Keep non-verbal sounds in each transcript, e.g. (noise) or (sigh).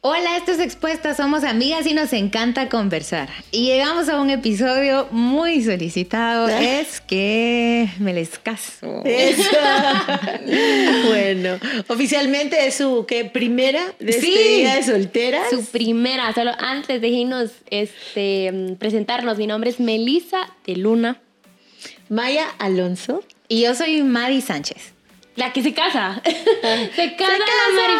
Hola, esto es Expuesta, somos amigas y nos encanta conversar. Y llegamos a un episodio muy solicitado, (laughs) es que me les caso. (laughs) bueno, oficialmente es su ¿qué, primera despedida de solteras. Su primera, solo antes déjenos este, presentarnos. Mi nombre es Melisa de Luna. Maya Alonso. Y yo soy Madi Sánchez. La que se casa. (laughs) se casa, la Mary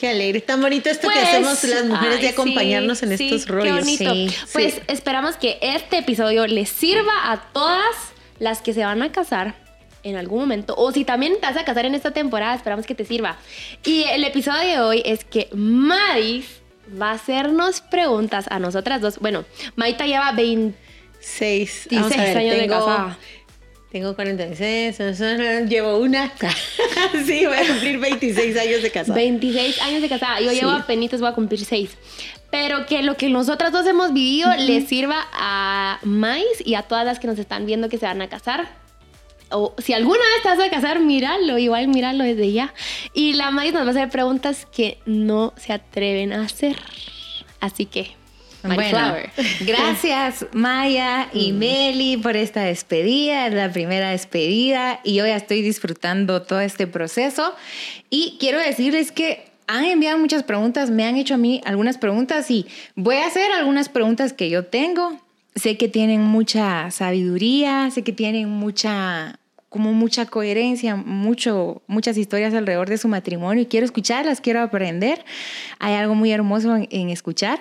Qué alegre, tan bonito esto que pues, hacemos las mujeres de acompañarnos en estos rollos. Qué bonito. pues esperamos que este episodio les sirva a todas las que se van a casar en algún momento. O si también te vas a casar en esta temporada, esperamos que te sirva. Y el episodio de hoy es que Madis va a hacernos preguntas a nosotras dos. Bueno, Maita lleva 26 años de casada. Tengo 46, llevo una. (laughs) sí, voy a cumplir 26 años de casada. 26 años de casada. Yo llevo apenas, voy a cumplir 6. Pero que lo que nosotras dos hemos vivido le sirva a Mais y a todas las que nos están viendo que se van a casar. O si alguna vez te vas a casar, míralo, igual míralo desde ya. Y la Mais nos va a hacer preguntas que no se atreven a hacer. Así que bueno, (laughs) gracias Maya y mm. Meli por esta despedida, es la primera despedida y yo ya estoy disfrutando todo este proceso y quiero decirles que han enviado muchas preguntas, me han hecho a mí algunas preguntas y voy a hacer algunas preguntas que yo tengo. Sé que tienen mucha sabiduría, sé que tienen mucha como mucha coherencia, mucho, muchas historias alrededor de su matrimonio y quiero escucharlas, quiero aprender. Hay algo muy hermoso en escuchar,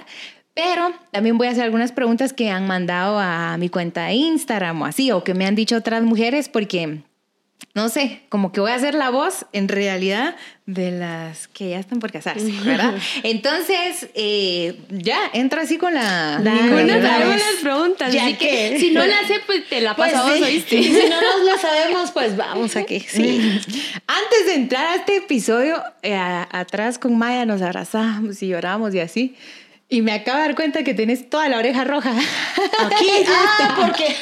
pero también voy a hacer algunas preguntas que han mandado a mi cuenta de Instagram o así, o que me han dicho otras mujeres, porque no sé, como que voy a ser la voz en realidad de las que ya están por casarse, ¿verdad? (laughs) Entonces, eh, ya, entra así con la... Ninguna sabemos las preguntas, ya así que, (laughs) si no la sé, pues te la pues pasamos, ¿oíste? (laughs) si no nos la sabemos, pues vamos aquí, sí. Antes de entrar a este episodio, eh, atrás con Maya nos abrazamos y lloramos y así. Y me acabo de dar cuenta que tienes toda la oreja roja. Aquí, (laughs) ah, porque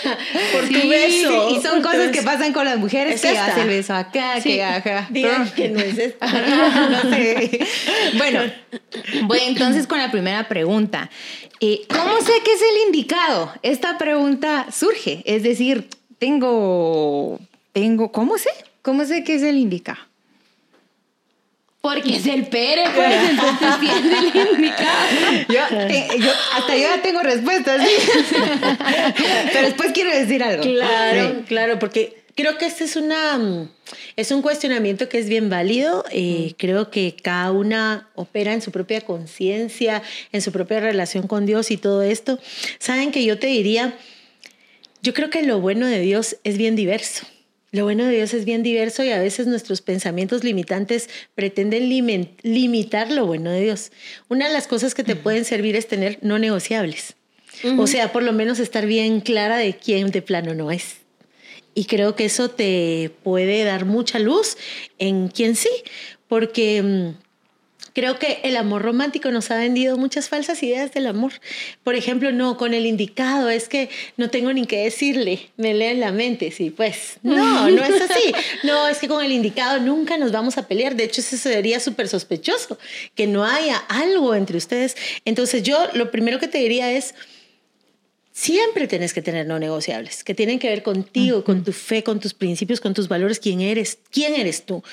por tu beso. Y son cosas que pasan con las mujeres, que hace el beso acá, que acá. Digan que no es esto. (laughs) no sé. Bueno, (laughs) voy entonces con la primera pregunta. Eh, ¿Cómo sé que es el indicado? Esta pregunta surge, es decir, tengo, tengo, ¿cómo sé? ¿Cómo sé que es el indicado? Porque es el Pere, pues, entonces tiene el indicado. Yo, hasta yo ya tengo respuestas, (laughs) Pero después quiero decir algo. Claro, claro, porque creo que este es una es un cuestionamiento que es bien válido. Eh, creo que cada una opera en su propia conciencia, en su propia relación con Dios y todo esto. Saben que yo te diría, yo creo que lo bueno de Dios es bien diverso. Lo bueno de Dios es bien diverso y a veces nuestros pensamientos limitantes pretenden limitar lo bueno de Dios. Una de las cosas que te pueden servir es tener no negociables. O sea, por lo menos estar bien clara de quién de plano no es. Y creo que eso te puede dar mucha luz en quién sí, porque mm, Creo que el amor romántico nos ha vendido muchas falsas ideas del amor. Por ejemplo, no, con el indicado es que no tengo ni qué decirle, me leen la mente, sí, pues no, no es así. (laughs) No, es que con el indicado nunca nos vamos a pelear. De hecho, eso sería súper sospechoso, que no haya algo entre ustedes. Entonces yo lo primero que te diría es, siempre tienes que tener no negociables, que tienen que ver contigo, con tu fe, con tus principios, con tus valores, quién eres, quién eres tú.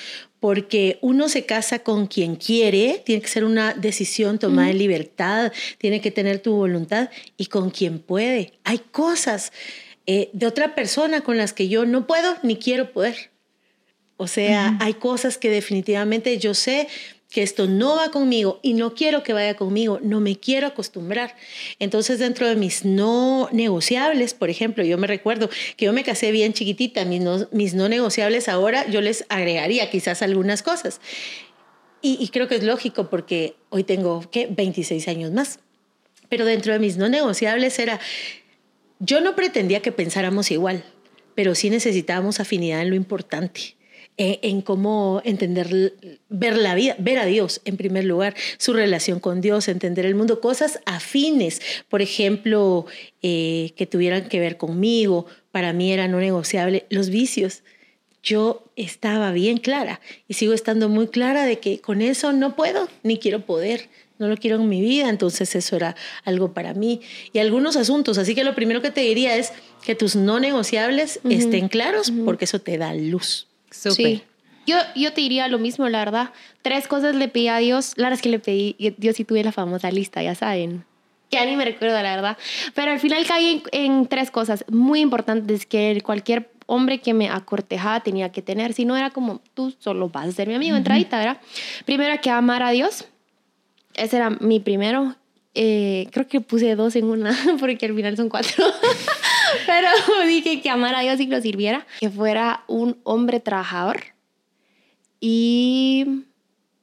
Porque uno se casa con quien quiere, tiene que ser una decisión tomada en libertad, tiene que tener tu voluntad y con quien puede. Hay cosas eh, de otra persona con las que yo no puedo ni quiero poder. O sea, hay cosas que definitivamente yo sé que esto no va conmigo y no quiero que vaya conmigo, no me quiero acostumbrar. Entonces, dentro de mis no negociables, por ejemplo, yo me recuerdo que yo me casé bien chiquitita, mis no, mis no negociables ahora yo les agregaría quizás algunas cosas. Y, creo que es lógico porque hoy tengo, ¿qué? 26 años más. Pero dentro de mis no negociables era, yo no pretendía que pensáramos igual, pero sí necesitábamos afinidad en lo importante. Eh, en cómo entender, ver la vida, ver a Dios en primer lugar, su relación con Dios, entender el mundo, cosas afines, por ejemplo, eh, que tuvieran que ver conmigo, para mí era no negociable, los vicios. yo estaba bien clara y sigo estando muy clara de que con eso no puedo ni quiero poder no lo quiero en mi vida, entonces eso era algo para mí. Y algunos asuntos, así que lo primero que te diría es que tus no negociables estén claros porque eso te da luz. Sí. Yo, yo te diría lo mismo, la verdad. Tres cosas le pedí a Dios. La verdad es que le pedí, Dios sí tuve la famosa lista, ya saben. Ya ni me recuerdo, la verdad. Pero al final caí en, tres cosas muy importantes que cualquier hombre que me acortejaba tenía que tener. Si no era como, tú solo vas a ser mi amigo, entradita, ¿verdad? Primero que amar a Dios ese era mi primero. Eh, creo que puse dos en una, (laughs) porque al final son cuatro. (laughs) (laughs) Pero (laughs) dije que amara a Dios y que lo sirviera. Que fuera un hombre trabajador. Y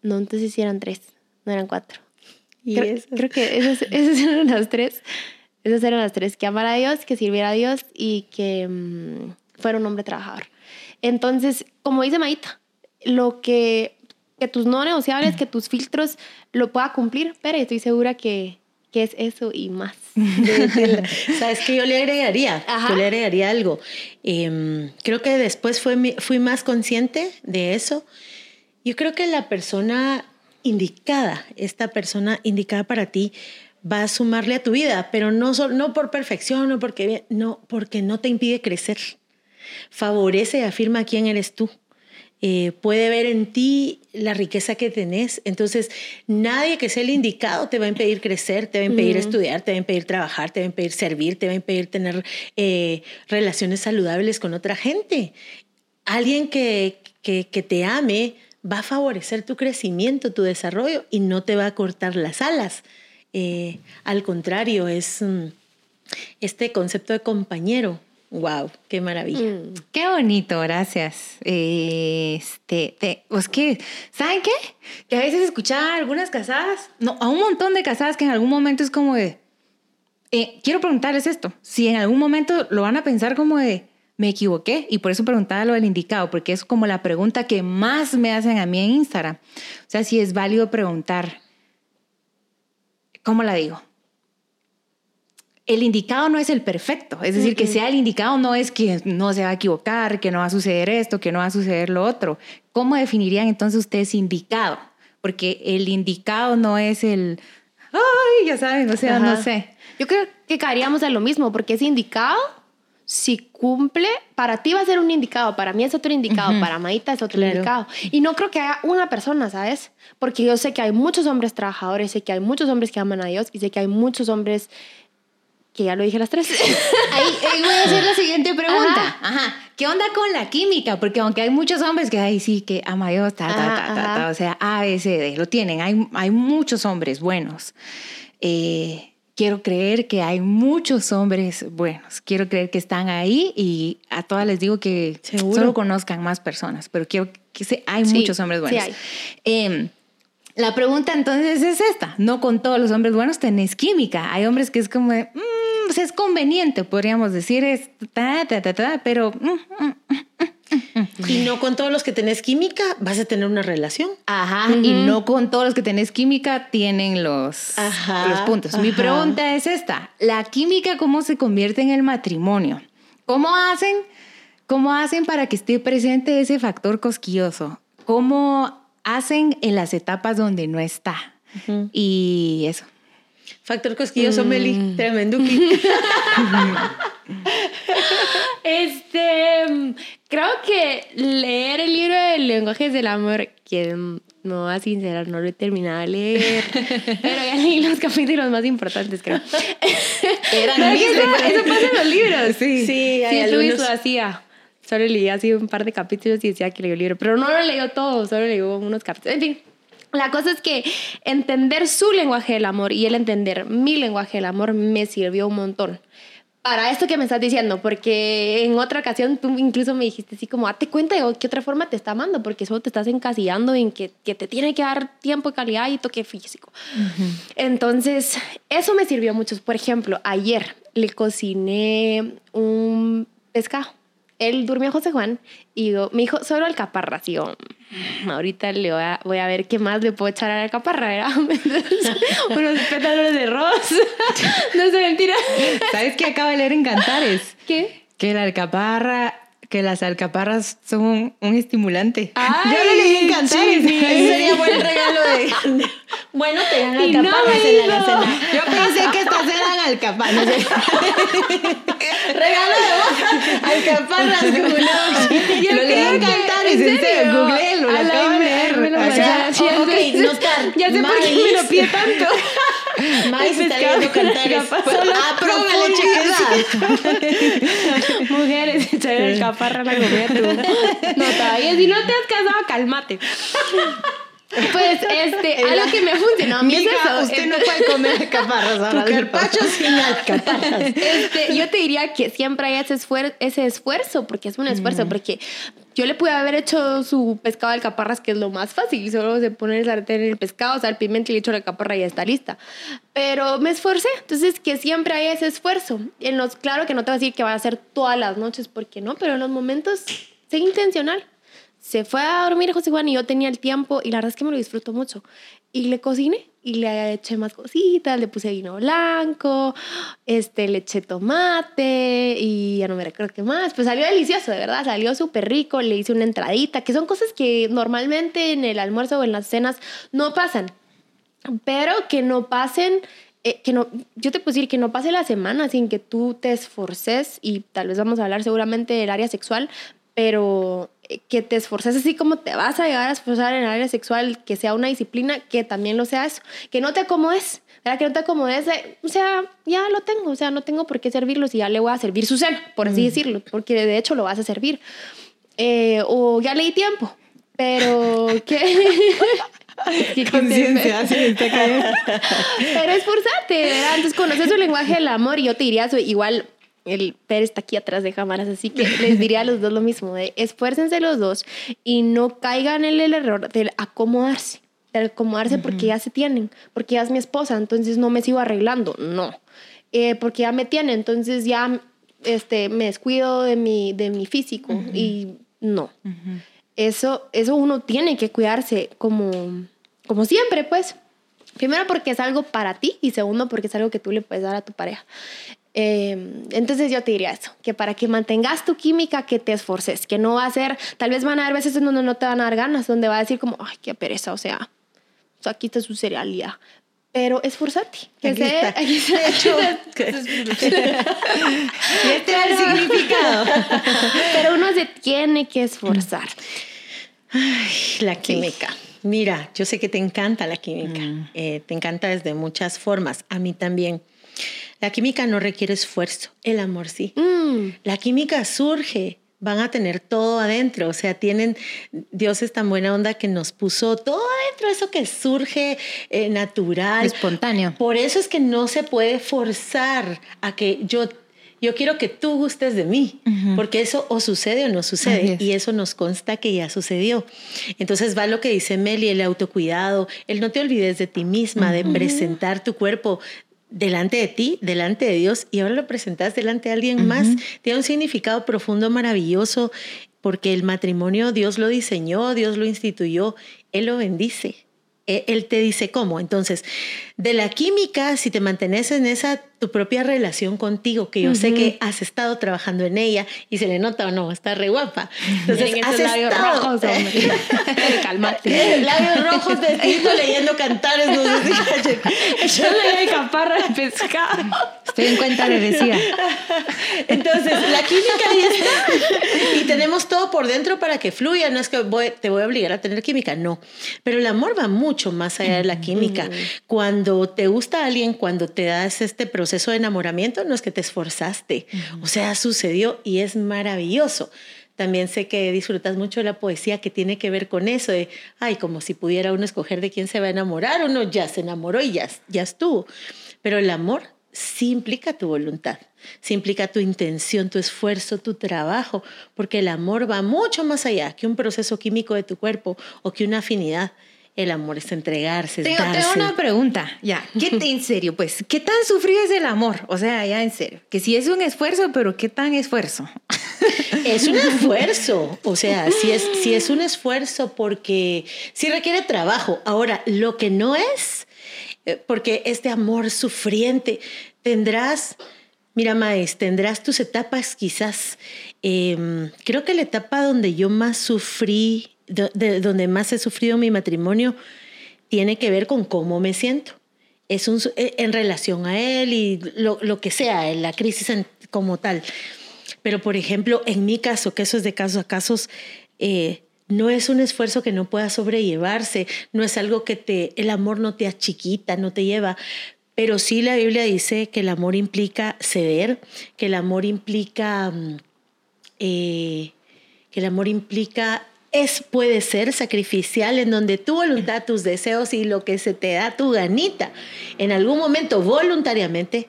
no, entonces sí eran tres, no eran cuatro. ¿Y creo, creo que esas, eran las tres. Esas eran las tres. Que amara a Dios, que sirviera a Dios y que mm, fuera un hombre trabajador. Entonces, como dice Maita, lo que que tus no negociables, que tus filtros lo pueda cumplir, pero estoy segura que, que es eso y más. (laughs) Sabes que yo le agregaría, yo le agregaría algo. Em, creo que después fue, fui más consciente de eso. Yo creo que la persona indicada, esta persona indicada para ti, va a sumarle a tu vida, pero no, no por perfección, no porque, no, porque no te impide crecer. Favorece y afirma quién eres tú. Eh, puede ver en ti la riqueza que tenés. Entonces, nadie que sea el indicado te va a impedir crecer, te va a impedir estudiar, te va a impedir trabajar, te va a impedir servir, te va a impedir tener eh, relaciones saludables con otra gente. Alguien que, que, te ame va a favorecer tu crecimiento, tu desarrollo y no te va a cortar las alas. Eh, al contrario, es mm, este concepto de compañero Wow, qué maravilla. Mm. Qué bonito, gracias. Este, te, pues que, ¿saben qué? Que a veces escuchaba algunas casadas, no, a un montón de casadas que en algún momento es como de, eh, quiero preguntarles esto, si en algún momento lo van a pensar como de, me equivoqué y por eso preguntaba lo del indicado, porque es como la pregunta que más me hacen a mí en Instagram. O sea, si es válido preguntar, ¿cómo la digo? El indicado no es el perfecto. Es decir, que sea el indicado no es que no se va a equivocar, que no va a suceder esto, que no va a suceder lo otro. ¿Cómo definirían entonces ustedes indicado? Porque el indicado no es el, ay, ya saben, o sea, no sé. Yo creo que caeríamos a lo mismo, porque ese indicado, si cumple, para ti va a ser un indicado, para mí es otro indicado, para Maita es otro indicado. Y no creo que haya una persona, ¿sabes? Porque yo sé que hay muchos hombres trabajadores, sé que hay muchos hombres que aman a Dios y sé que hay muchos hombres que ya lo dije las tres. (laughs) ahí, voy a hacer la siguiente pregunta. Ajá. ¿Qué onda con la química? Porque aunque hay muchos hombres que ahí sí que ama a Dios, ta, ta, ta, o sea, A, B, C, D, lo tienen. Hay, hay muchos hombres buenos. Eh, quiero creer que hay muchos hombres buenos. Quiero creer que están ahí y a todas les digo que solo conozcan más personas, pero quiero que hay muchos hombres buenos. Sí hay. Em, la pregunta entonces es esta, no con todos los hombres buenos tenés química, hay hombres que es como, de, mm, pues es conveniente, podríamos decir, es ta, ta, ta, ta, pero... Mm, mm, y no con todos los que tenés química vas a tener una relación. Ajá, y no con todos los que tenés química tienen los, los puntos. Mi pregunta es esta, ¿la química cómo se convierte en el matrimonio? ¿Cómo hacen, cómo hacen para que esté presente ese factor cosquilloso? ¿Cómo hacen en las etapas donde no está. Y eso. Factor cosquilloso, mm. Meli, tremenduki. (laughs) este, creo que leer el libro de lenguajes del amor, que no va a sincerar, no lo he terminado de leer, (laughs) pero ya leí los capítulos más importantes, creo. (laughs) Eran eso, eso pasa en los libros. Sí, sí, hay sí Luis lo hacía. Solo leí así un par de capítulos y decía que leyó el libro, pero no lo leyó todo, solo leyó unos capítulos. En fin, la cosa es que entender su lenguaje del amor y el entender mi lenguaje del amor me sirvió un montón. Para esto que me estás diciendo, porque en otra ocasión tú incluso me dijiste así como, date cuenta de qué otra forma te está amando, porque solo te estás encasillando en que, que te tiene que dar tiempo, calidad y toque físico. Entonces, eso me sirvió mucho. Por ejemplo, ayer le cociné un pescado él durmió José Juan y me dijo, solo alcaparras. Y yo, mm, ahorita le voy a, voy a ver qué más le puedo echar a la alcaparra, ¿verdad? (laughs) Unos pétalos de rosa. (laughs) no es mentira. ¿Sabes qué acaba de leer en Cantares? ¿Qué? Que la alcaparra que las alcaparras son un, un estimulante. Ay, Yo le leí en Cantares. sí, sería buen regalo de... Bueno, te dan no alcaparras en la hizo. alacena. Yo pensé que estas eran alcaparras. (laughs) Regalo de boda. Alcaparras, (laughs) Google. Yo lo leí en serio, googleelo, lo de. (laughs) Ya sé por qué me lo pide tanto. (laughs) Maíz El está pescado leyendo cantares. alcaparra. Solo A póngale profundidad. chequeza. Mujeres, echar el caparra a la comida. No, todavía si no te has casado, cálmate. Pues, este, algo que me ha funcionado a mí es Mija, eso. usted no Entonces, puede comer alcaparras. (laughs) Tu ahora del carpacho sin alcaparras. Este, yo te diría que siempre hay ese, esfuer- ese esfuerzo, porque es un esfuerzo, porque yo le pude haber hecho su pescado de alcaparras, que es lo más fácil, solo se pone el sartén en el pescado, sal, pimienta y le echo la alcaparra y ya está lista. Pero me esforcé, entonces que siempre hay ese esfuerzo. En los, claro que no te voy a decir que va a ser todas las noches, porque no, pero en los momentos, sé intencional. Se fue a dormir José Juan y yo tenía el tiempo y la verdad es que me lo disfruto mucho. Y le cociné y le eché más cositas, le puse vino blanco, este, le eché tomate y ya no me recuerdo qué más. Pues salió delicioso, de verdad, salió súper rico, le hice una entradita, que son cosas que normalmente en el almuerzo o en las cenas no pasan, pero que no pasen eh, que no, yo te puedo decir que no pase la semana sin que tú te esforces y tal vez vamos a hablar seguramente del área sexual, pero que te esforces así como te vas a llegar a esforzar en el área sexual, que sea una disciplina, que también lo sea eso, que no te acomodes, ¿verdad? Que no te acomodes, de, o sea, ya lo tengo, o sea, no tengo por qué servirlo si ya le voy a servir su cena, por así decirlo, porque de hecho lo vas a servir. Eh, o ya le di tiempo, pero (laughs) que... que- Conciencia, sí, está cayendo. (laughs) pero esforzate, ¿verdad? Entonces conoces el lenguaje del amor y yo te diría eso. Igual el Per está aquí atrás de cámaras, así que les diría a los dos lo mismo, de esfuércense los dos y no caigan en el error de acomodarse, de acomodarse porque ya se tienen, porque ya es mi esposa, entonces no me sigo arreglando, no, Eh, porque ya me tiene, entonces ya este, me descuido de mi, de mi físico y no. Eso, eso uno tiene que cuidarse como, como siempre, pues. Primero porque es algo para ti y segundo porque es algo que tú le puedes dar a tu pareja. Eh, entonces yo te diría eso, que para que mantengas tu química, que te esforces, que no va a ser, tal vez van a haber veces en donde no te van a dar ganas, donde va a decir como, ay, qué pereza, o sea, o sea, aquí está su cereal y ya. Pero esforzate. Que Aquí sé- está. aquí está. De hecho, (laughs) (laughs) Y este es el significado. (laughs) Pero uno se tiene que esforzar. Ay, la química. Mira, yo sé que te encanta la química. Mm. Eh, te encanta desde muchas formas. A mí también. La química no requiere esfuerzo. El amor sí. Mm. La química surge. Van a tener todo adentro. O sea, tienen. Dios es tan buena onda que nos puso todo adentro. Eso que surge eh, natural. Espontáneo. Por eso es que no se puede forzar a que yo, yo quiero que tú gustes de mí, porque eso o sucede o no sucede, es. y eso nos consta que ya sucedió. Entonces va lo que dice Meli, el autocuidado, el no te olvides de ti misma, de presentar tu cuerpo delante de ti, delante de Dios, y ahora lo presentas delante de alguien más. Tiene un significado profundo, maravilloso, porque el matrimonio Dios lo diseñó, Dios lo instituyó, Él lo bendice. Él él te dice cómo. Entonces, de la química, si te mantienes en esa tu propia relación contigo, que yo sé que has estado trabajando en ella y se le nota o no, está re guapa. Entonces, Miren has labios estado- rojos, hombre. (laughs) Cálmate. Eh, (laughs) labios rojos de tinto leyendo cantares. No sé si. (laughs) Echándole de caparra de pescado. Estoy en cuenta de decía. Entonces, la química ahí está. Y tenemos todo por dentro para que fluya. No es que voy- te voy a obligar a tener química, no. Pero el amor va mucho más allá de la química. Cuando te gusta alguien, cuando te das este proceso de enamoramiento, no es que te esforzaste. O sea, sucedió y es maravilloso. También sé que disfrutas mucho de la poesía que tiene que ver con eso, de, ay, como si pudiera uno escoger de quién se va a enamorar, uno ya se enamoró y ya, ya estuvo. Pero el amor sí implica tu voluntad, sí implica tu intención, tu esfuerzo, tu trabajo, porque el amor va mucho más allá que un proceso químico de tu cuerpo o que una afinidad. El amor es entregarse, es Tengo, tengo darse. una pregunta, ya. ¿Qué, te- en serio, pues, ¿qué tan sufrido es el amor? O sea, ya en serio. Que si es un esfuerzo, pero ¿qué tan esfuerzo? (laughs) Es un (laughs) esfuerzo, o sea, si es, si es un esfuerzo porque sí requiere trabajo. Ahora, lo que no es, eh, porque este amor sufriente tendrás Mira, Maes, tendrás tus etapas quizás. Em, creo que la etapa donde yo más sufrí, donde más he sufrido mi matrimonio, tiene que ver con cómo me siento. Es un, e, en relación a él y lo, lo que sea, la crisis como tal. Pero, por ejemplo, en mi caso, que eso es de caso a casos, eh, no es un esfuerzo que no pueda sobrellevarse, no es algo que te, el amor no te achiquita, no te lleva, pero sí la Biblia dice que el amor implica ceder, que el amor implica, mm, eh, que el amor implica, es, puede ser sacrificial en donde tu voluntad, tus deseos y lo que se te da tu ganita, en algún momento voluntariamente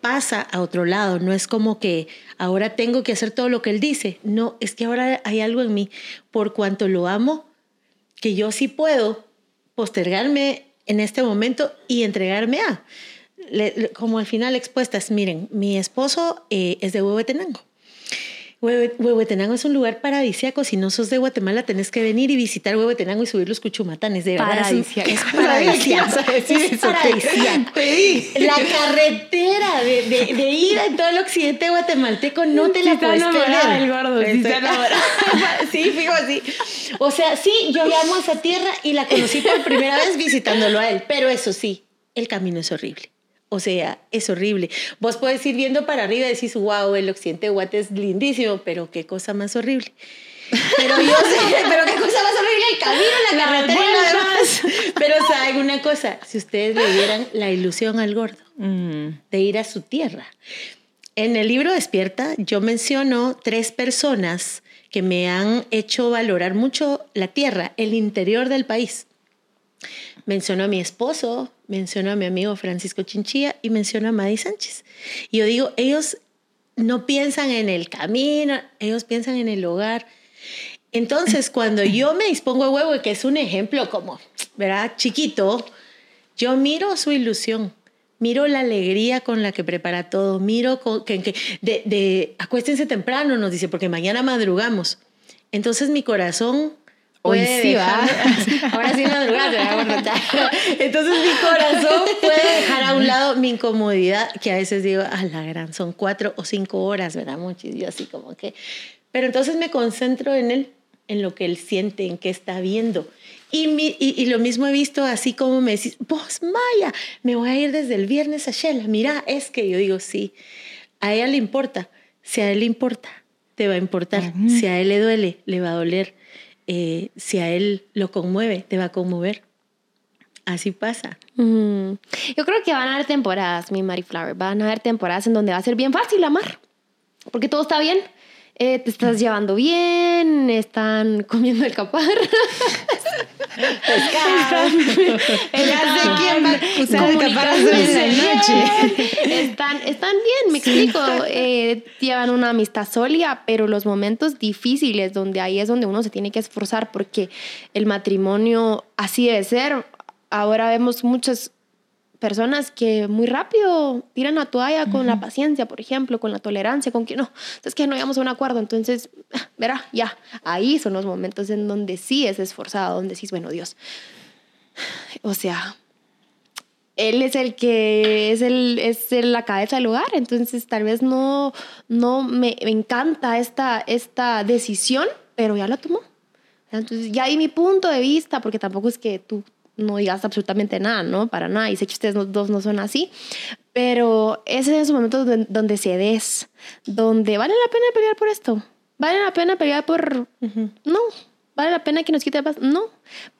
pasa a otro lado. No es como que ahora tengo que hacer todo lo que él dice. No, es que ahora hay algo en mí, por cuanto lo amo, que yo sí puedo postergarme en este momento y entregarme a. como al final expuestas, miren, mi esposo eh, es de Huehuetenango. Huehuetenango es un lugar paradisíaco. Si no sos de Guatemala, tenés que venir y visitar Huehuetenango y subir los cuchumatanes. De verdad, es paradisíaco. Es (laughs) paradisíaco. (laughs) La carretera de, de, de, ir a todo el occidente guatemalteco no te la puedes perder. el gordo, sí, (laughs) fijo así. O sea, sí, yo amo esa tierra y la conocí por primera vez visitándolo a él. Pero eso sí, el camino es horrible. O sea, es horrible. Vos puedes ir viendo para arriba y decís, wow, el occidente de Guate es lindísimo, pero qué cosa más horrible. (laughs) Pero yo sé, pero qué cosa más horrible el camino, la carretera y demás. Pero saben una cosa, si ustedes le dieran la ilusión al gordo mm. de ir a su tierra. En el libro Despierta yo menciono tres personas que me han hecho valorar mucho la tierra, el interior del país. Menciono a mi esposo, menciono a mi amigo Francisco Chinchilla y menciono a Madi Sánchez. Y yo digo, ellos no piensan en el camino, ellos piensan en el hogar. Entonces, cuando yo me dispongo a huevo, que es un ejemplo como, ¿verdad? Chiquito, yo miro su ilusión, miro la alegría con la que prepara todo, miro que, que de, de acuéstense temprano, nos dice, porque mañana madrugamos. Entonces mi corazón Hoy sí va. (laughs) (laughs) Ahora sí madrugada, (laughs) Entonces mi corazón puede dejar a un lado mi incomodidad, que a veces digo, a la gran, son cuatro o cinco horas, ¿verdad? Mucho, y yo así como que... Pero entonces me concentro en él, en lo que él siente, en qué está viendo. Y, y, lo mismo he visto así como me decís, vos Maya, me voy a ir desde el viernes a Shela. Mira, es que yo digo, sí, a ella le importa. Si a él le importa, te va a importar. Si a él le duele, le va a doler eh, si a él lo conmueve, te va a conmover. Así pasa. Yo creo que van a haber temporadas, mi Mary Flower, van a haber temporadas en donde va a ser bien fácil amar, porque todo está bien. Eh, te estás llevando bien, están comiendo el capar. Pescado. (laughs) Están, quién va a usar el capar noche. Están, están bien, me explico. Eh, llevan una amistad sólida, pero los momentos difíciles, donde ahí es donde uno se tiene que esforzar, porque el matrimonio así debe ser. Ahora vemos muchas personas que muy rápido tiran la toalla con la paciencia, por ejemplo, con la tolerancia, con que no, es que no llegamos a un acuerdo, entonces, (laughs) verá, ya, ahí son los momentos en donde sí es esforzado, donde sí es, bueno, Dios, (sighs) o sea, él es el que es, el, es la cabeza del hogar, entonces tal vez no, no me, me encanta esta, esta decisión, pero ya la tomó. Entonces, ya hay mi punto de vista, porque tampoco es que tú no digas absolutamente nada, ¿no? Para nada. Y sé que ustedes dos no son así. Pero ese es un momento donde, donde se des, donde vale la pena pelear por esto. Vale la pena pelear por... No. ¿Vale la pena que nos quite la paz? No.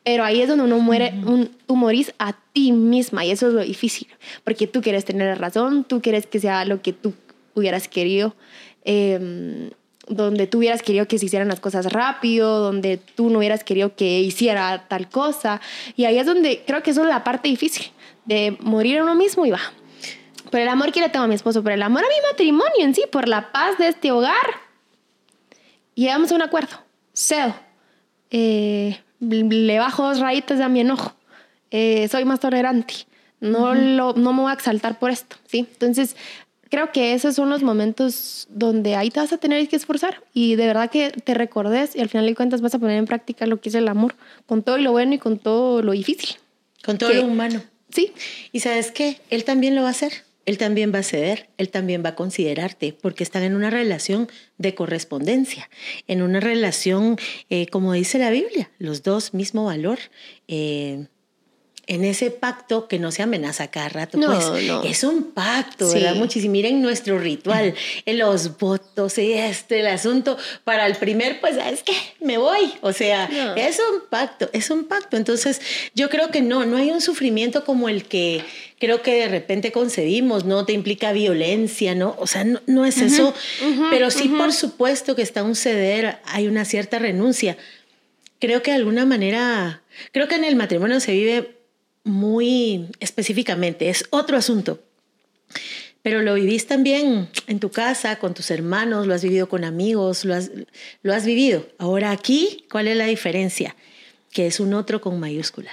Pero ahí es donde uno muere, un, tú morís a ti misma y eso es lo difícil. Porque tú quieres tener razón, tú quieres que sea lo que tú hubieras querido. Eh, donde tú hubieras querido que se hicieran las cosas rápido, donde tú no hubieras querido que hiciera tal cosa. Y ahí es donde creo que eso es la parte difícil, de morir a uno mismo y va. Por el amor que le tengo a mi esposo, por el amor a mi matrimonio en sí, por la paz de este hogar. Llegamos a un acuerdo. Cedo. Eh, le bajo dos rayitas a mi enojo. Eh, soy más tolerante. No, lo, no me voy a exaltar por esto, ¿sí? Entonces, creo que esos son los momentos donde ahí te vas a tener que esforzar y de verdad que te recordes y al final de cuentas vas a poner en práctica lo que es el amor, con todo lo bueno y con todo lo difícil. Con todo lo humano. Sí. Y sabes qué, él también lo va a hacer. él también va a ceder, él también va a considerarte, porque están en una relación de correspondencia, en una relación, eh, como dice la Biblia, los dos mismo valor. Eh, en ese pacto que no se amenaza cada rato. No, pues no. es un pacto, Sí. ¿verdad? Muchísimo. Miren nuestro ritual, los votos y este, el asunto. Para el primer, pues, ¿sabes qué? Me voy. O sea, No. es un pacto, es un pacto. Entonces, yo creo que no, no hay un sufrimiento como el que creo que de repente concebimos, no te implica violencia, ¿no? O sea, no, no es eso. Pero sí, por supuesto que está un ceder, hay una cierta renuncia creo que de alguna manera, creo que en el matrimonio se vive muy específicamente, es otro asunto. Pero lo vivís también en tu casa, con tus hermanos, lo has vivido con amigos, lo has, lo has vivido. Ahora aquí, ¿cuál es la diferencia? Que es un otro con mayúscula.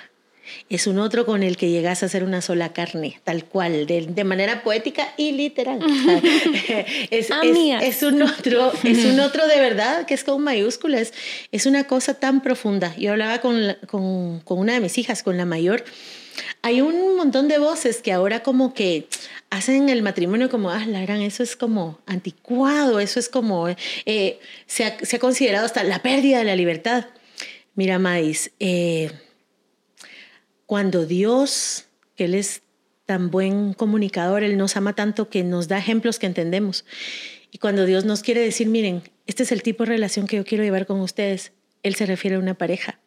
Es un otro con el que llegas a ser una sola carne, tal cual, de, de manera poética y literal. (laughs) (laughs) es, es, es un otro, es un otro de verdad que es con mayúsculas. Es una cosa tan profunda. Yo hablaba con, con, con una de mis hijas, con la mayor. Hay un montón de voces que ahora como que hacen el matrimonio como, ah, la gran, eso es como anticuado, eso es como, eh, se, ha, considerado hasta la pérdida de la libertad. Mira, Mais, eh, cuando Dios, que Él es tan buen comunicador, Él nos ama tanto que nos da ejemplos que entendemos. Y cuando Dios nos quiere decir, miren, este es el tipo de relación que yo quiero llevar con ustedes, Él se refiere a una pareja.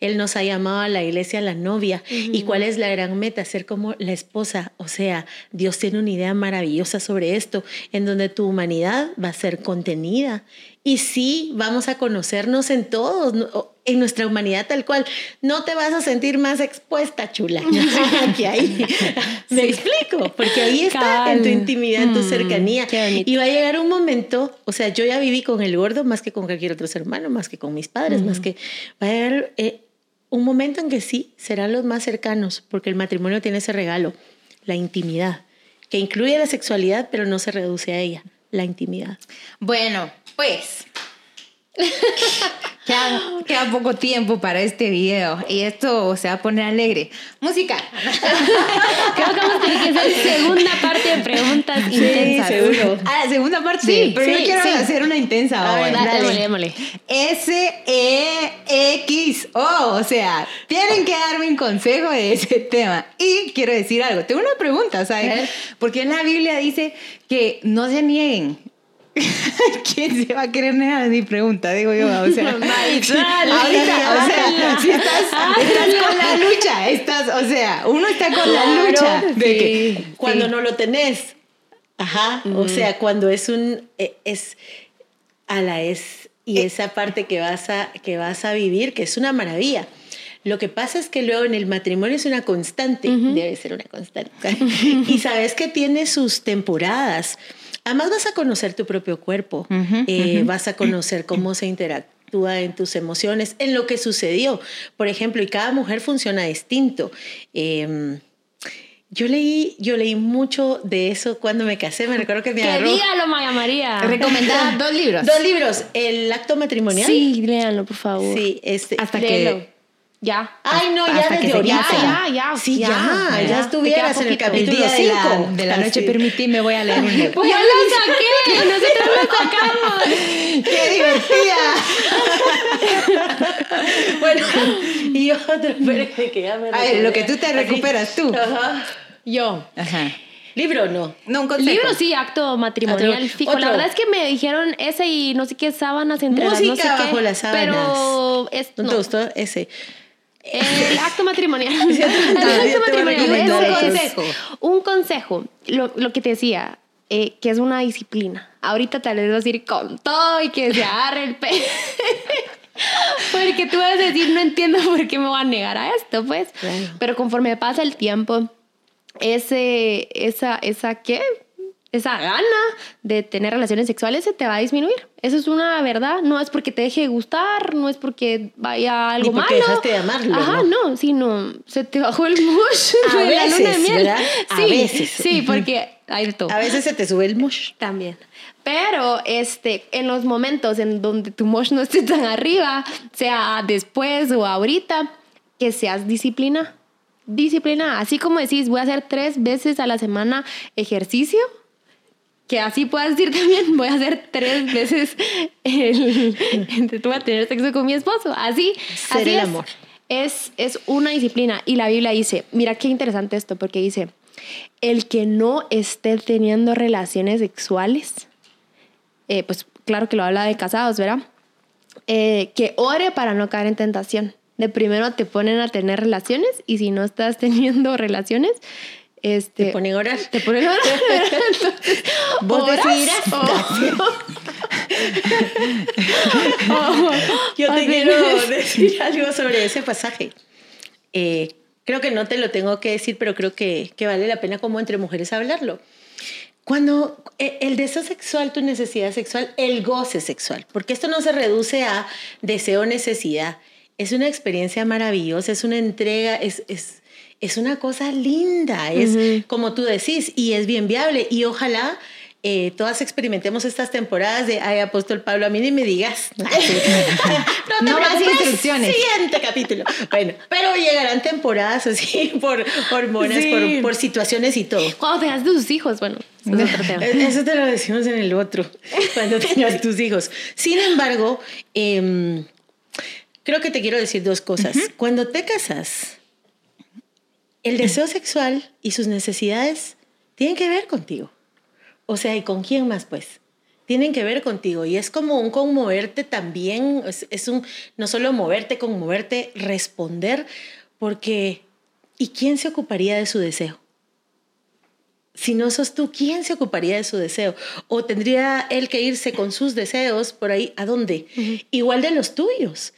Él nos ha llamado a la iglesia la novia. ¿Y cuál es la gran meta? Ser como la esposa. O sea, Dios tiene una idea maravillosa sobre esto, en donde tu humanidad va a ser contenida. Y sí, vamos a conocernos en todos, en nuestra humanidad tal cual. No te vas a sentir más expuesta, chula, (laughs) que ahí. (laughs) Me explico, porque ahí está en tu intimidad, en tu Mm, cercanía. bonito. Y va a llegar un momento, o sea, yo ya viví con el gordo más que con cualquier otro ser humano, más que con mis padres, más que va a llegar eh, un momento en que sí, serán los más cercanos, porque el matrimonio tiene ese regalo, la intimidad, que incluye la sexualidad, pero no se reduce a ella, la intimidad. Bueno, pues. (laughs) Queda, queda poco tiempo para este video y esto se va a poner alegre. Música. (laughs) Creo que vamos a tener que hacer segunda parte de preguntas intensas. seguro. Ah, la segunda parte. Sí, pero yo sí, quiero sí. hacer una intensa A ver, Dale, Dale. démosle, démosle. S-E-X-O. O sea, tienen que darme un consejo de ese tema. Y quiero decir algo. Tengo una pregunta, ¿sabes? Porque en la Biblia dice que no se nieguen. (laughs) ¿Quién se va a querer negar mi pregunta? Digo yo, o sea, (laughs) Marisol, (laughs) ahorita, o sea, si estás, estás con la lucha, estás, o sea, uno está con la Claro, lucha de sí. que cuando sí. no lo tenés. Ajá, o sea, cuando es un eh, es a la es y Eh. esa parte que vas a que vas a vivir que es una maravilla. Lo que pasa es que luego en el matrimonio es una constante, debe ser una constante. y sabes que tiene sus temporadas. Además vas a conocer tu propio cuerpo, eh, vas a conocer cómo se interactúa en tus emociones, en lo que sucedió. Por ejemplo, y cada mujer funciona distinto. Em, yo leí, yo leí mucho de eso cuando me casé. Me recuerdo que me Que agarró dígalo, Maya María. (laughs) recomendada dos libros. dos libros. El acto matrimonial. Sí, léanlo, por favor. Sí, este. Hasta que Ya. Ay, no, ya desde ahorita. canse. Ya, ya, Sí, ya, ya, ya. ya, estuvieras en el capítulo día de la, 5. de la noche permití me voy a leer un (laughs) libro. Pues ya lo saqué, (laughs) nosotros lo sacamos. (laughs) ¡Qué divertida! Bueno, y otro, espérate que ya me A ver, lo que tú te recuperas tú. Ajá. Yo. Ajá. ¿Libro no? No, un consejo. Libro sí, acto matrimonial. Fijo. La verdad es que me dijeron ese y no sé qué sábanas entre las no sé Música qué. bajo las sábanas. Pero es, ¿No, no. te gustó ese? El (laughs) acto matrimonial. el acto matrimonial. otros. es un consejo. Lo, lo que te decía, eh, que es una disciplina. Ahorita tal vez vas a ir con todo y que se agarre el pelo. (laughs) Porque tú vas a decir, no entiendo por qué me voy a negar a esto, pues. Claro. Pero conforme pasa el tiempo, ese, esa, esa, ¿qué? Esa gana de tener relaciones sexuales se te va a disminuir. Eso es una verdad. No es porque te deje de gustar, no es porque vaya algo Ni porque malo. dejaste de amarlo, Ajá, ¿no? no, sino se te bajó el mush (laughs) A de la luna de veces, miel. ¿verdad? A Sí, veces. sí, porque hay todo. A veces se te sube el mush. También. Pero este, en los momentos en donde tu mosh no esté tan arriba, sea después o ahorita, que seas disciplina. disciplinada. Así como decís, voy a hacer tres veces a la semana ejercicio, que así puedas decir también, voy a hacer tres veces el, voy a tener sexo con mi esposo. Así, Ser así el es. amor. Es, es una disciplina. Y la Biblia dice, mira qué interesante esto, porque dice, el que no esté teniendo relaciones sexuales, eh, pues claro que lo habla de casados, ¿verdad? Eh, que ore para no caer en tentación. De primero te ponen a tener relaciones y si no estás teniendo (laughs) relaciones, este, Te ponen a orar. te ponen a orar. (laughs) Entonces, Vos oras decidirás. o- (laughs) Yo te quiero decir algo sobre ese pasaje. Eh, creo que no te lo tengo que decir, pero creo que, que vale la pena como entre mujeres hablarlo. Cuando eh, el deseo sexual, tu necesidad sexual, el goce sexual, porque esto no se reduce a deseo, necesidad, es una experiencia maravillosa, es una entrega, es, es, es una cosa linda, es como tú decís, y es bien viable, y ojalá eh, todas experimentemos estas temporadas de, ay, apóstol Pablo, a mí ni me digas. (laughs) no, te No más instrucciones. Siguiente capítulo. Bueno, pero llegarán temporadas así (laughs) por hormonas, Sí. por, por situaciones y todo. Cuando tengas tus hijos, bueno, eso es otro tema. Eh, Eso te lo decimos en el otro, cuando tengas tus hijos. Sin embargo, em, creo que te quiero decir dos cosas. Cuando te casas, el deseo sexual y sus necesidades tienen que ver contigo. O sea, ¿y con quién más, pues? Tienen que ver contigo y es como un conmoverte también, es, es un no solo moverte, conmoverte, responder, porque ¿y quién se ocuparía de su deseo? si no sos tú, ¿quién se ocuparía de su deseo? ¿O tendría él que irse con sus deseos por ahí? ¿A dónde? Igual de los tuyos.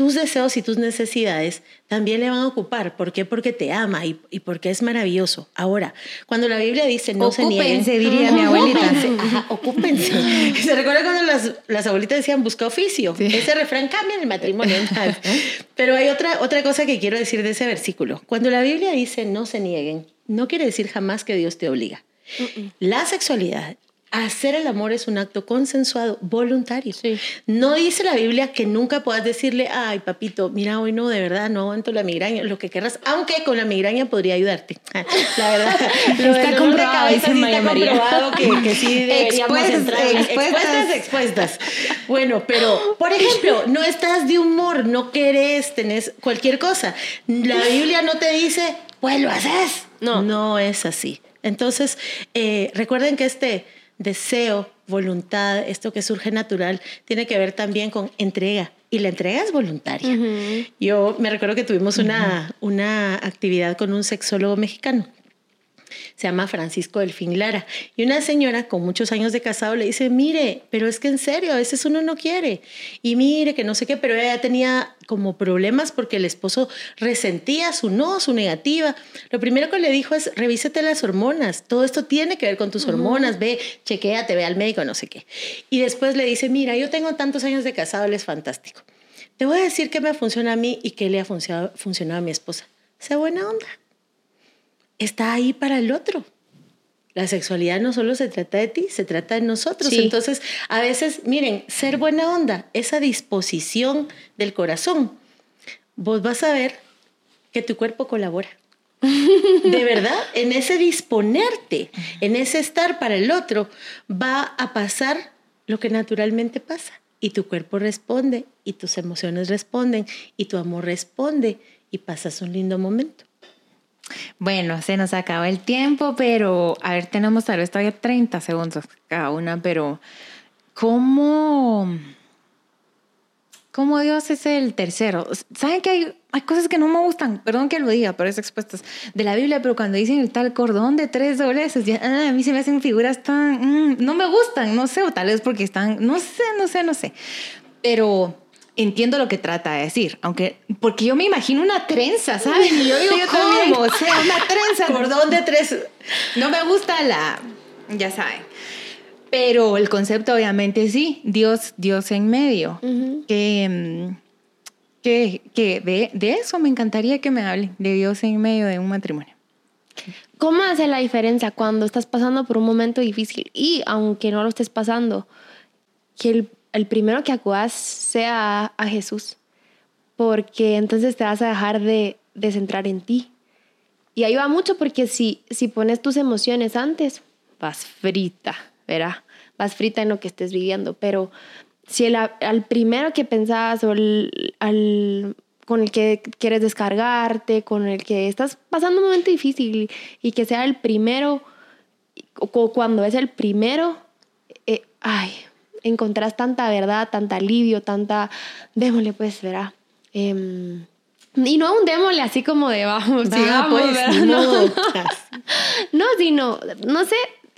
Tus deseos y tus necesidades también le van a ocupar. ¿Por qué? Porque te ama y, y porque es maravilloso. Ahora, cuando la Biblia dice no se nieguen. Ocúpense, diría mi abuelita. Ocúpense, ajá, ocúpense. (laughs) ¿Se recuerda cuando las, las abuelitas decían busca oficio? Ese refrán cambia en el matrimonio. Pero hay otra, otra cosa que quiero decir de ese versículo. Cuando la Biblia dice no se nieguen, no quiere decir jamás que Dios te obliga. La sexualidad, hacer el amor es un acto consensuado, voluntario. Sí. No dice la Biblia que nunca puedas decirle, ay, papito, mira, hoy no, de verdad, no aguanto la migraña, lo que querrás, aunque con la migraña podría ayudarte. (laughs) La verdad, (laughs) lo Está comprobado, cabeza sí está comprobado que, que sí (laughs) deberíamos Expuestas, entrar. expuestas. expuestas, expuestas. Bueno, pero, por ejemplo, no estás de humor, no querés, tenés cualquier cosa. La Biblia no te dice, pues lo haces. No. No es así. Entonces, eh, recuerden que este deseo, voluntad, esto que surge natural, tiene que ver también con entrega. Y la entrega es voluntaria. Yo me recuerdo que tuvimos una, una actividad con un sexólogo mexicano. Se llama Francisco Delfín Lara. Y una señora con muchos años de casado le dice, mire, pero es que en serio, a veces uno no quiere. Y mire, que no sé qué, pero ella tenía como problemas porque el esposo resentía su no, su negativa. Lo primero que le dijo es, revísate las hormonas. Todo esto tiene que ver con tus hormonas. Ve, chequéate, ve al médico, no sé qué. Y después le dice, mira, yo tengo tantos años de casado, él es fantástico. Te voy a decir qué me funciona a mí y qué le ha funcionado, funcionado a mi esposa. Sea buena onda está ahí para el otro. La sexualidad no solo se trata de ti, se trata de nosotros. Sí. Entonces, a veces, miren, ser buena onda, esa disposición del corazón, vos vas a ver que tu cuerpo colabora. (laughs) De verdad, en ese disponerte, en ese estar para el otro, va a pasar lo que naturalmente pasa. Y tu cuerpo responde, y tus emociones responden, y tu amor responde, y pasas un lindo momento. Bueno, se nos acaba el tiempo, pero a ver, tenemos tal vez todavía 30 segundos cada una, pero ¿cómo, cómo Dios es el tercero? ¿Saben que hay, hay cosas que no me gustan? Perdón que lo diga, pero es expuestas de la Biblia, pero cuando dicen el tal cordón de tres dobleces, ya, ah, a mí se me hacen figuras tan... mm, no me gustan, no sé, o tal vez porque están, no sé, no sé, no sé. Pero entiendo lo que trata de decir, aunque, porque yo me imagino una trenza, ¿saben? Y yo digo, Yo también. ¿cómo? O sea, una trenza. Cordón de tres. No me gusta la, ya saben. Pero el concepto obviamente sí, Dios, Dios en medio. Ujú. Que, mm, que, que de, de eso me encantaría que me hable, de Dios en medio de un matrimonio. ¿Cómo hace la diferencia cuando estás pasando por un momento difícil y aunque no lo estés pasando, que el, el primero que acudas sea a Jesús? Porque entonces te vas a dejar de, de centrar en ti. Y ayuda mucho porque si, si pones tus emociones antes, vas frita, ¿verdad? Vas frita en lo que estés viviendo. Pero si el, al primero que pensabas o al, con el que quieres descargarte, con el que estás pasando un momento difícil y que sea el primero, o cuando es el primero, eh, ay, encontrás tanta verdad, tanta alivio, tanta, démosle pues, verá. Em, y no un démosle así como de vamos, sigamos, pues, No, (laughs) no, sino, no sé,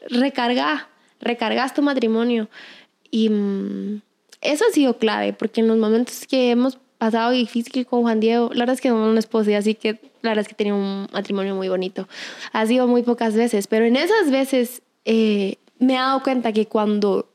recarga, recargas tu matrimonio. Y mm, eso ha sido clave, porque en los momentos que hemos pasado difícil con Juan Diego, la verdad es que no una esposa, así que la verdad es que tenía un matrimonio muy bonito. Ha sido muy pocas veces, pero en esas veces eh, me he dado cuenta que cuando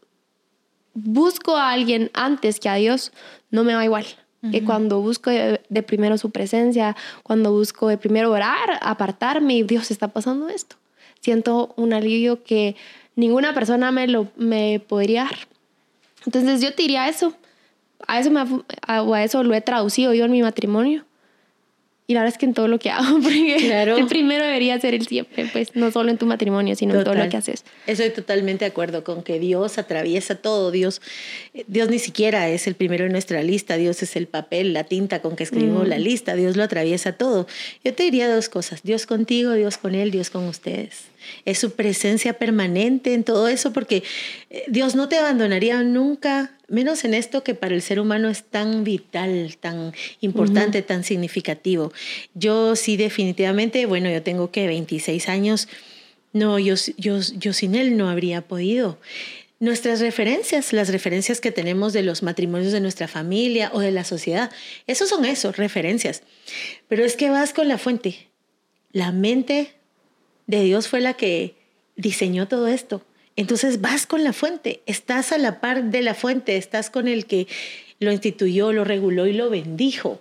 busco a alguien antes que a Dios, no me va igual. Que cuando busco de, primero su presencia, cuando busco de primero orar, apartarme y Dios está pasando esto. Siento un alivio que ninguna persona me lo me podría dar. Entonces yo te diría eso. A eso, me, a eso lo he traducido yo en mi matrimonio. Y la verdad es que en todo lo que hago, (laughs) porque claro. el primero debería ser el siempre, pues no solo en tu matrimonio, sino en todo lo que haces. Estoy totalmente de acuerdo con que Dios atraviesa todo. Dios, Dios ni siquiera es el primero en nuestra lista. Dios es el papel, la tinta con que escribimos la mm. lista. Dios lo atraviesa todo. Yo te diría dos cosas: Dios contigo, Dios con él, Dios con ustedes. Es su presencia permanente en todo eso, porque eh, Dios no te abandonaría nunca menos en esto que para el ser humano es tan vital, tan importante, tan significativo. Yo sí definitivamente, bueno, yo tengo que 26 años, no, yo, yo, yo sin él no habría podido. Nuestras referencias, las referencias que tenemos de los matrimonios de nuestra familia o de la sociedad, esos son esos, referencias. Pero es que vas con la fuente. La mente de Dios fue la que diseñó todo esto. Entonces vas con la fuente, estás a la par de la fuente, estás con el que lo instituyó, lo reguló y lo bendijo.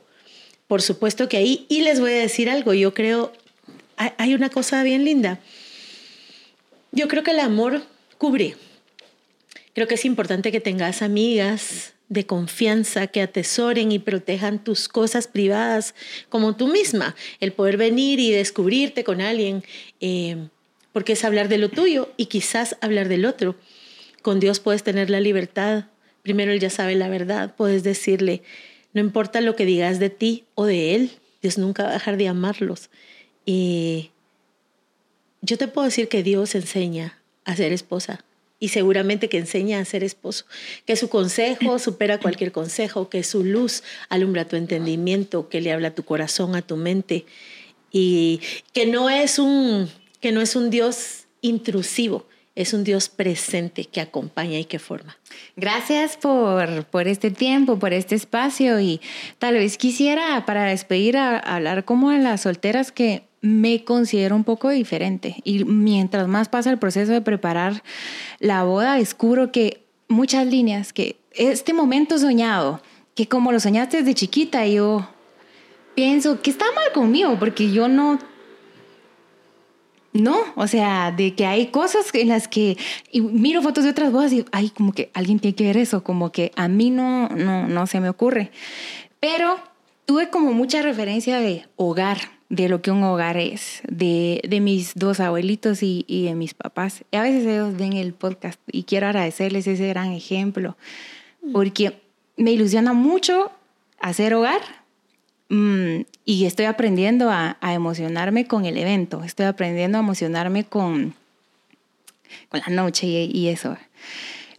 Por supuesto que ahí, y les voy a decir algo, yo creo, hay una cosa bien linda. Yo creo que el amor cubre. Creo que es importante que tengas amigas de confianza que atesoren y protejan tus cosas privadas como tú misma. El poder venir y descubrirte con alguien. Eh, porque es hablar de lo tuyo y quizás hablar del otro. Con Dios puedes tener la libertad. Primero Él ya sabe la verdad. Puedes decirle, no importa lo que digas de ti o de Él, Dios nunca va a dejar de amarlos. Y yo te puedo decir que Dios enseña a ser esposa y seguramente que enseña a ser esposo, que su consejo supera cualquier consejo, que su luz alumbra tu entendimiento, que le habla a tu corazón, a tu mente y que no es un que no es un Dios intrusivo, es un Dios presente que acompaña y que forma. Gracias por, por este tiempo, por este espacio y tal vez quisiera para despedir hablar como a las solteras que me considero un poco diferente y mientras más pasa el proceso de preparar la boda descubro que muchas líneas, que este momento soñado, que como lo soñaste desde chiquita, yo pienso que está mal conmigo porque yo no no, o sea, de que hay cosas en las que miro fotos de otras bodas y ay, como que alguien tiene que ver eso, como que a mí no, no, no se me ocurre. Pero tuve como mucha referencia de hogar, de lo que un hogar es, de, de mis dos abuelitos y, y, de mis papás. Y a veces ellos ven el podcast y quiero agradecerles ese gran ejemplo, porque me ilusiona mucho hacer hogar, Mm, y estoy aprendiendo a, emocionarme con el evento, estoy aprendiendo a emocionarme con, la noche y, eso.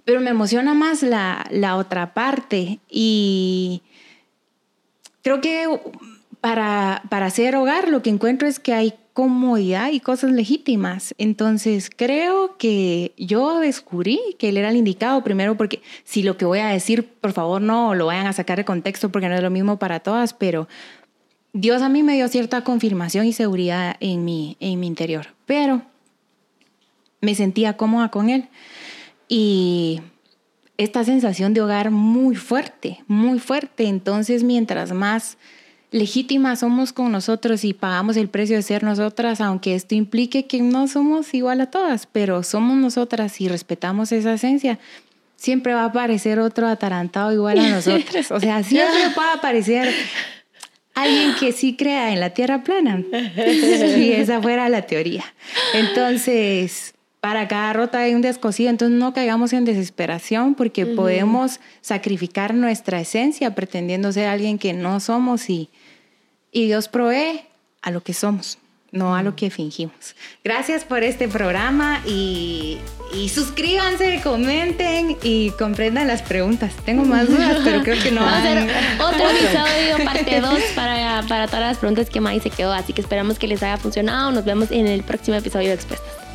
Pero me emociona más la, la otra parte y creo que para, para hacer hogar lo que encuentro es que hay comodidad y cosas legítimas. Entonces creo que yo descubrí que él era el indicado primero porque si lo que voy a decir, por favor no lo vayan a sacar de contexto porque no es lo mismo para todas, pero Dios a mí me dio cierta confirmación y seguridad en mi, en mi interior, pero me sentía cómoda con él y esta sensación de hogar muy fuerte, muy fuerte. Entonces mientras más legítimas somos con nosotros y pagamos el precio de ser nosotras, aunque esto implique que no somos igual a todas, pero somos nosotras y respetamos esa esencia, siempre va a aparecer otro atarantado igual a (laughs) nosotras. O sea, siempre va a aparecer alguien que sí crea en la tierra plana. (laughs) Si esa fuera la teoría. Entonces, para cada rota hay un descosido, entonces no caigamos en desesperación porque podemos sacrificar nuestra esencia pretendiendo ser alguien que no somos y, y Dios provee a lo que somos no a lo que fingimos. Gracias por este programa y, y, suscríbanse, comenten y comprendan las preguntas. Tengo más (laughs) dudas, pero creo que no. Vamos a hacer otro (laughs) episodio, parte 2, para, para todas las preguntas que May se quedó. Así que esperamos que les haya funcionado. Nos vemos en el próximo episodio de Expuestas.